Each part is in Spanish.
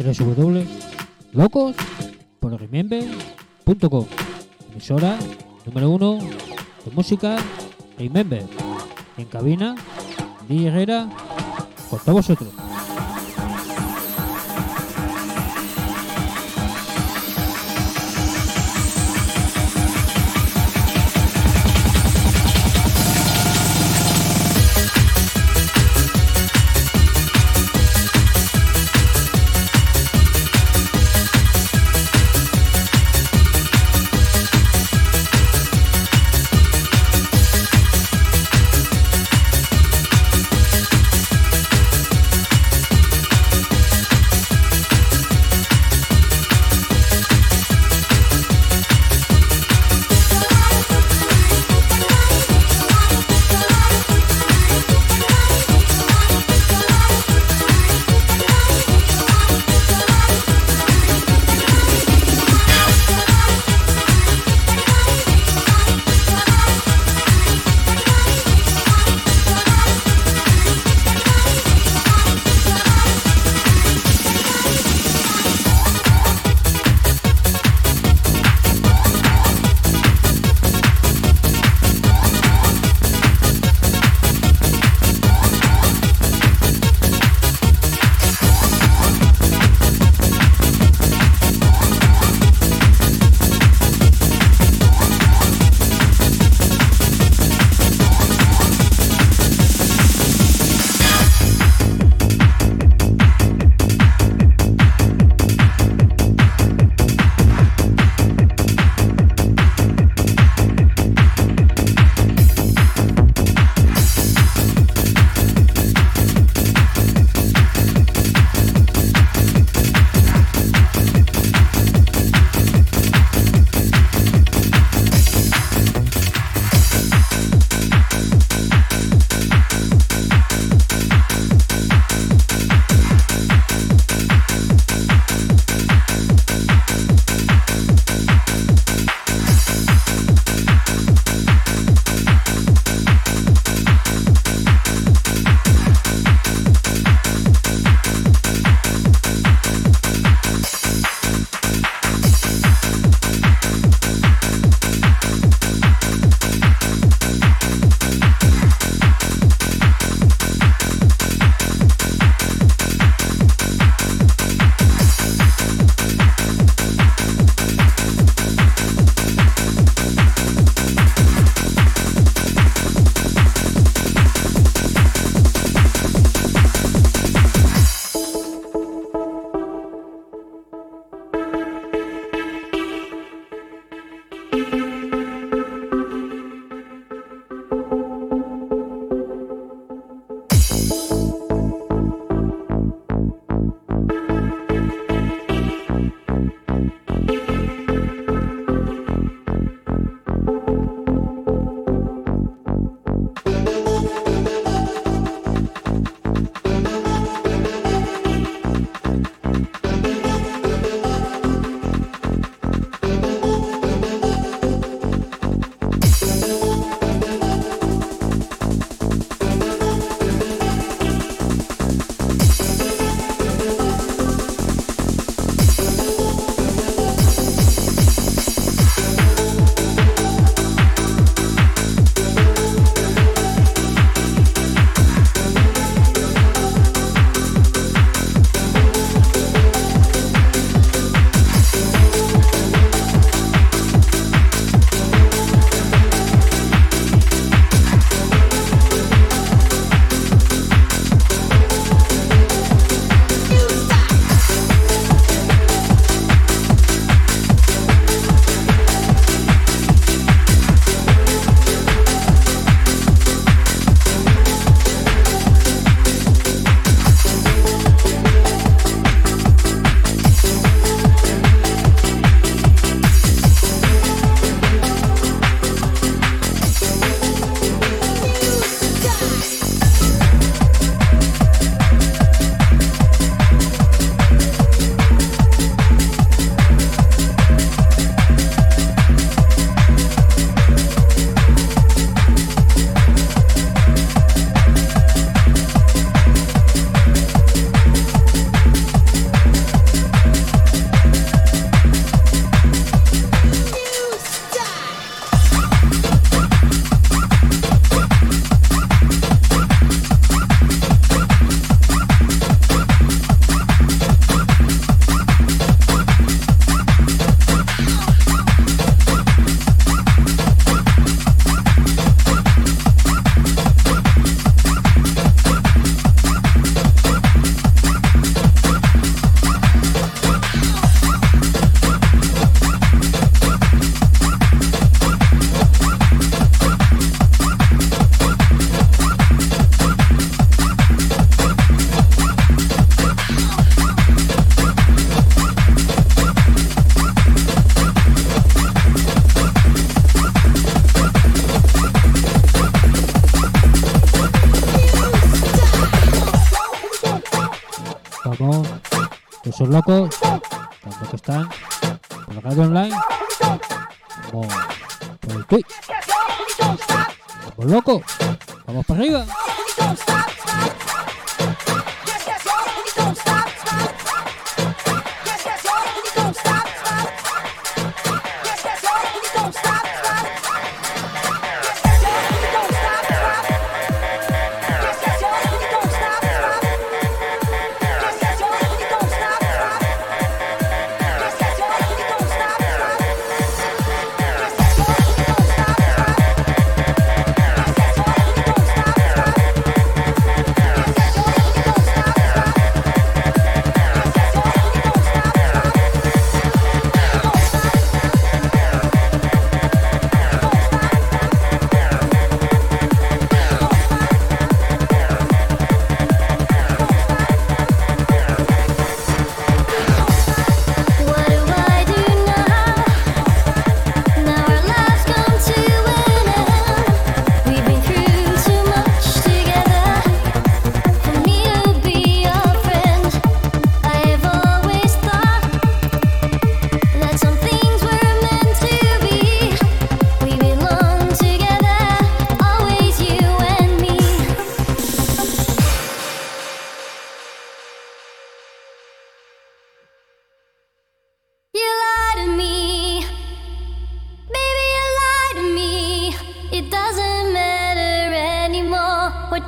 www.locosporremember.com Emisora número uno de música Remember. En cabina, Di Herrera, con todos vosotros.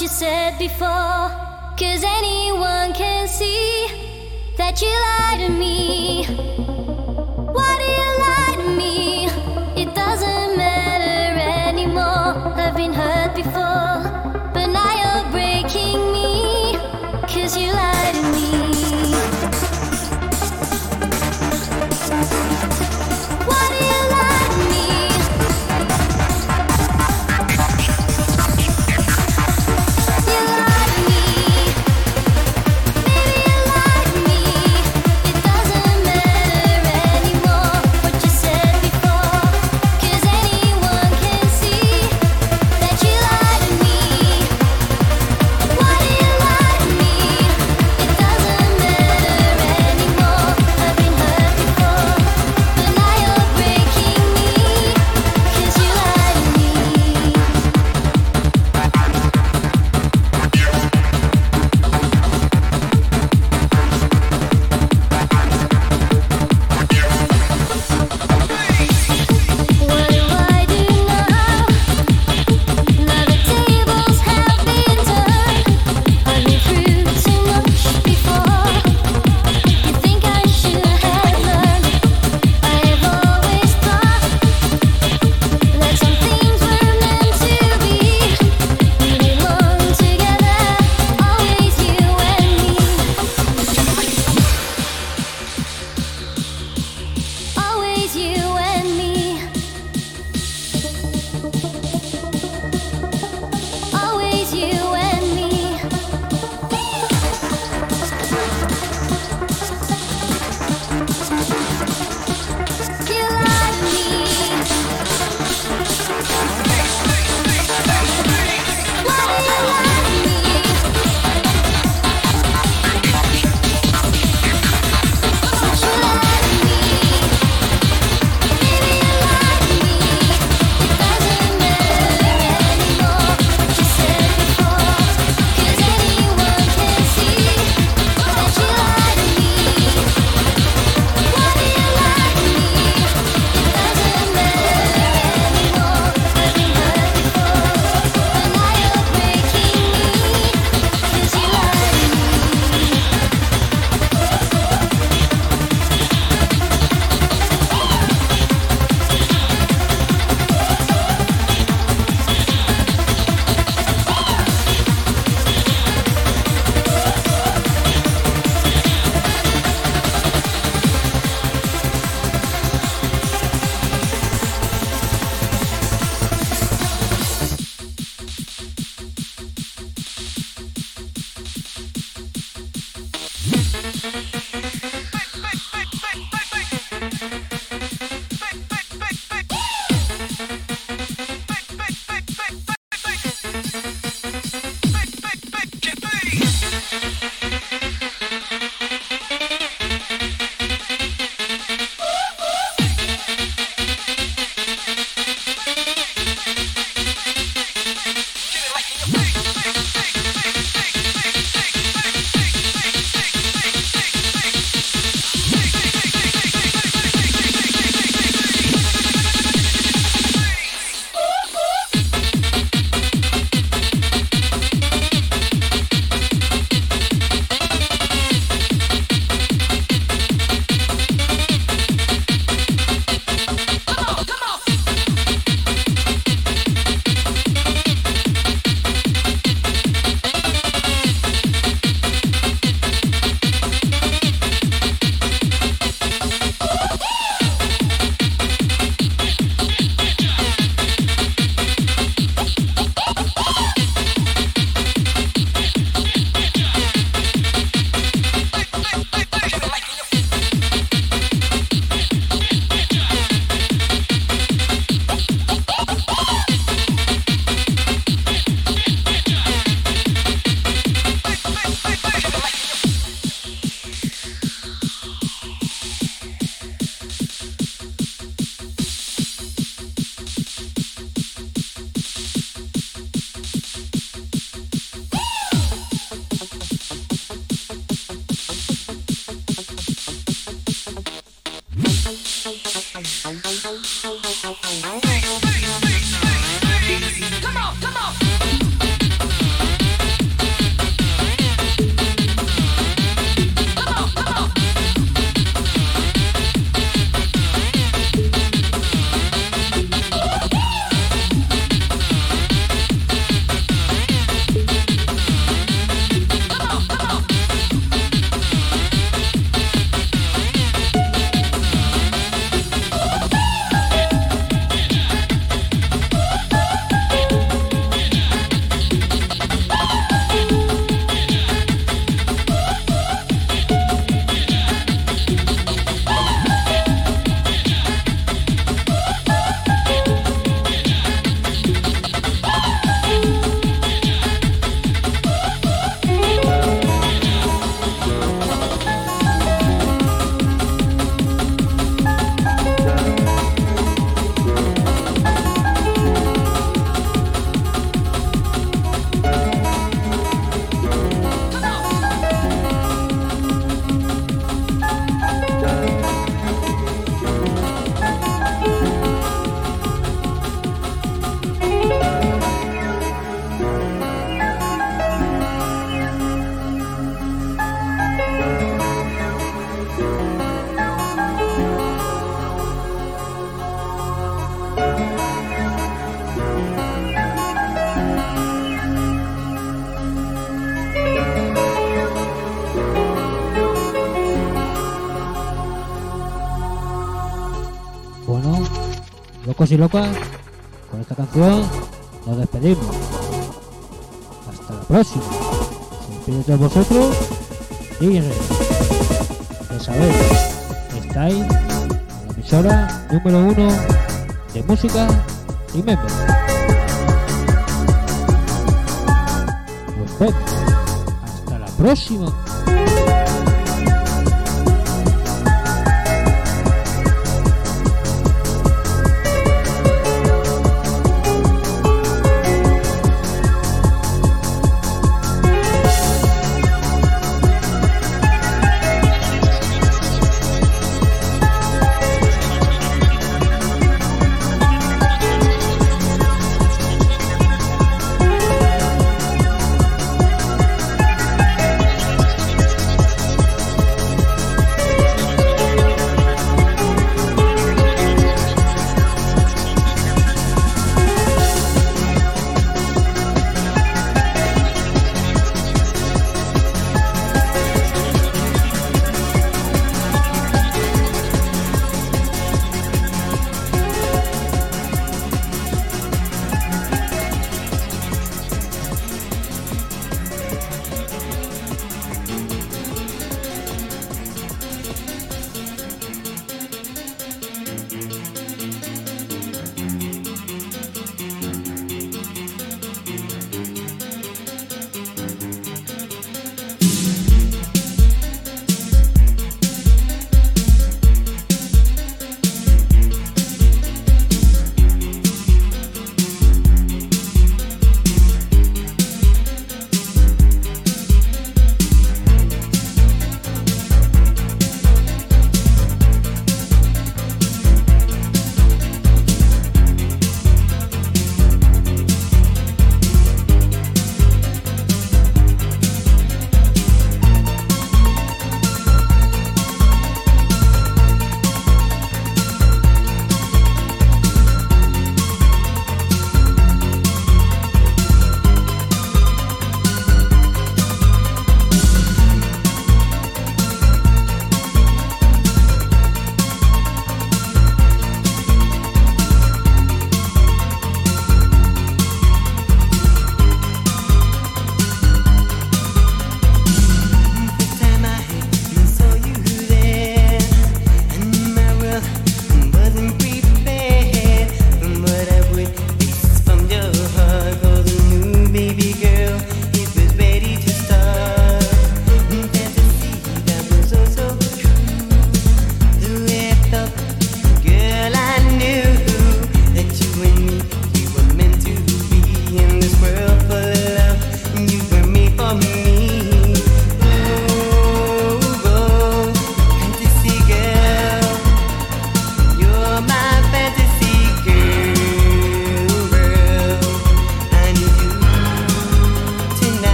you said before. Cause anyone can see that you lied to me. Locos y locas, con esta canción nos despedimos. Hasta la próxima. Se despide de vosotros. Díganse. Ya sabéis, estáis en la emisora número uno de música y memes. Hasta la próxima.